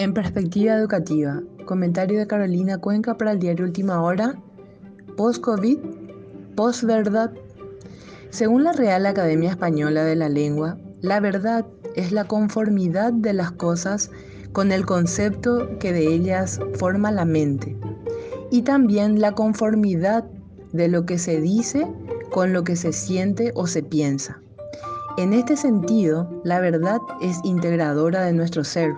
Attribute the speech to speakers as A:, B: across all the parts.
A: En perspectiva educativa, comentario de Carolina Cuenca para el diario Última Hora, post-COVID, post-verdad. Según la Real Academia Española de la Lengua, la verdad es la conformidad de las cosas con el concepto que de ellas forma la mente y también la conformidad de lo que se dice con lo que se siente o se piensa. En este sentido, la verdad es integradora de nuestro ser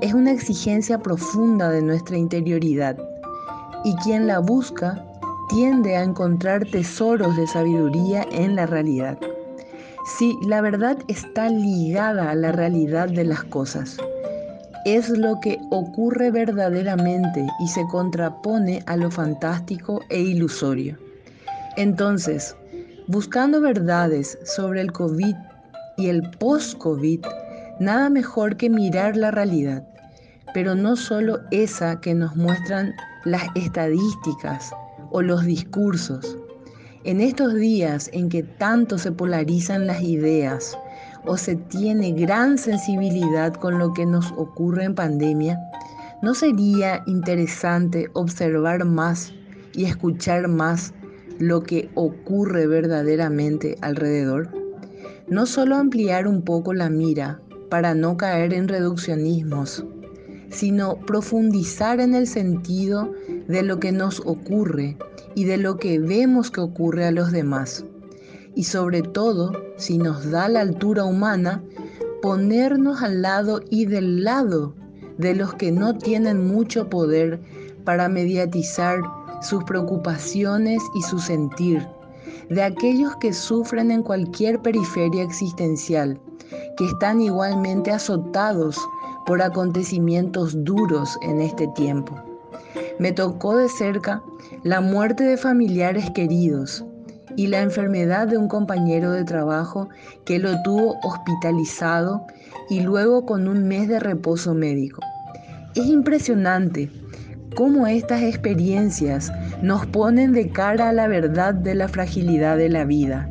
A: es una exigencia profunda de nuestra interioridad y quien la busca tiende a encontrar tesoros de sabiduría en la realidad. Si la verdad está ligada a la realidad de las cosas, es lo que ocurre verdaderamente y se contrapone a lo fantástico e ilusorio. Entonces, buscando verdades sobre el COVID y el post-COVID, nada mejor que mirar la realidad, pero no solo esa que nos muestran las estadísticas o los discursos. En estos días en que tanto se polarizan las ideas o se tiene gran sensibilidad con lo que nos ocurre en pandemia, ¿no sería interesante observar más y escuchar más lo que ocurre verdaderamente alrededor? No solo ampliar un poco la mira para no caer en reduccionismos, sino profundizar en el sentido de lo que nos ocurre y de lo que vemos que ocurre a los demás. Y sobre todo, si nos da la altura humana, ponernos al lado y del lado de los que no tienen mucho poder para mediatizar sus preocupaciones y su sentir, de aquellos que sufren en cualquier periferia existencial, que están igualmente azotados por acontecimientos duros en este tiempo. Me tocó de cerca la muerte de familiares queridos y la enfermedad de un compañero de trabajo que lo tuvo hospitalizado y luego con un mes de reposo médico. Es impresionante cómo estas experiencias nos ponen de cara a la verdad de la fragilidad de la vida,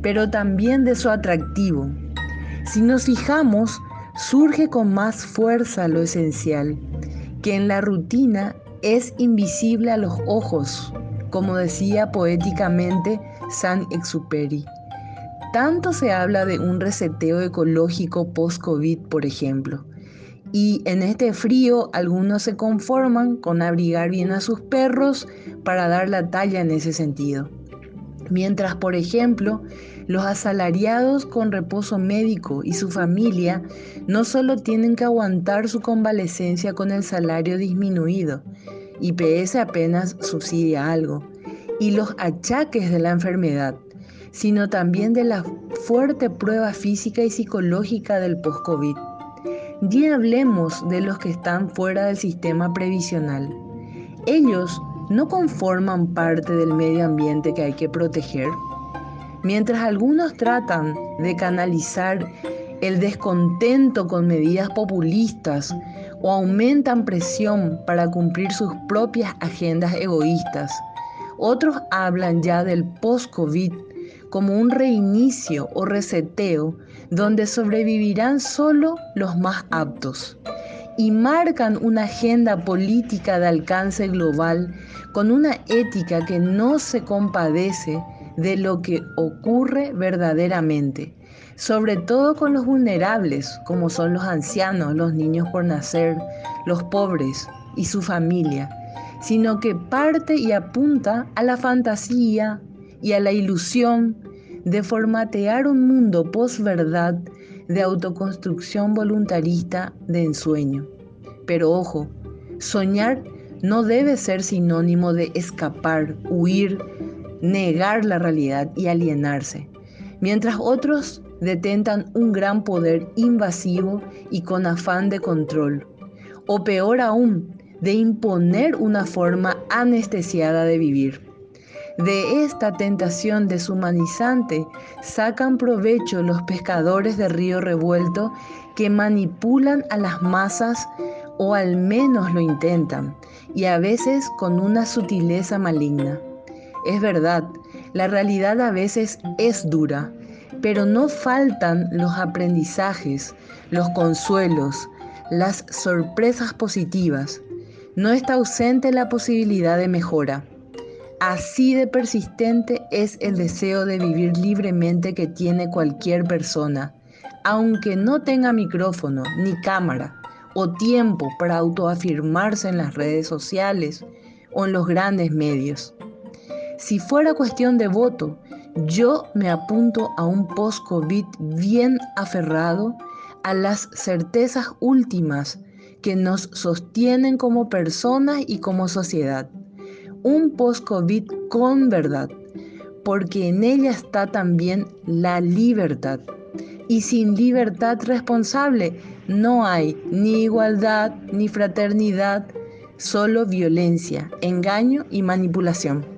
A: pero también de su atractivo. Si nos fijamos, surge con más fuerza lo esencial, que en la rutina es invisible a los ojos, como decía poéticamente Saint-Exupéry. Tanto se habla de un reseteo ecológico post-COVID, por ejemplo, y en este frío algunos se conforman con abrigar bien a sus perros para dar la talla en ese sentido. Mientras, por ejemplo, los asalariados con reposo médico y su familia no solo tienen que aguantar su convalecencia con el salario disminuido, IPS apenas subsidia algo, y los achaques de la enfermedad, sino también de la fuerte prueba física y psicológica del post-COVID. Ni hablemos de los que están fuera del sistema previsional. Ellos no conforman parte del medio ambiente que hay que proteger? Mientras algunos tratan de canalizar el descontento con medidas populistas o aumentan presión para cumplir sus propias agendas egoístas, otros hablan ya del post-COVID como un reinicio o reseteo donde sobrevivirán solo los más aptos y marcan una agenda política de alcance global con una ética que no se compadece de lo que ocurre verdaderamente, sobre todo con los vulnerables, como son los ancianos, los niños por nacer, los pobres y su familia, sino que parte y apunta a la fantasía y a la ilusión de formatear un mundo posverdad de autoconstrucción voluntarista de ensueño. Pero ojo, soñar no debe ser sinónimo de escapar, huir, negar la realidad y alienarse, mientras otros detentan un gran poder invasivo y con afán de control, o peor aún, de imponer una forma anestesiada de vivir. De esta tentación deshumanizante sacan provecho los pescadores de río revuelto que manipulan a las masas o al menos lo intentan, y a veces con una sutileza maligna. Es verdad, la realidad a veces es dura, pero no faltan los aprendizajes, los consuelos, las sorpresas positivas. No está ausente la posibilidad de mejora. Así de persistente es el deseo de vivir libremente que tiene cualquier persona, aunque no tenga micrófono ni cámara o tiempo para autoafirmarse en las redes sociales o en los grandes medios. Si fuera cuestión de voto, yo me apunto a un post-COVID bien aferrado a las certezas últimas que nos sostienen como personas y como sociedad. Un post-COVID con verdad, porque en ella está también la libertad. Y sin libertad responsable no hay ni igualdad ni fraternidad, solo violencia, engaño y manipulación.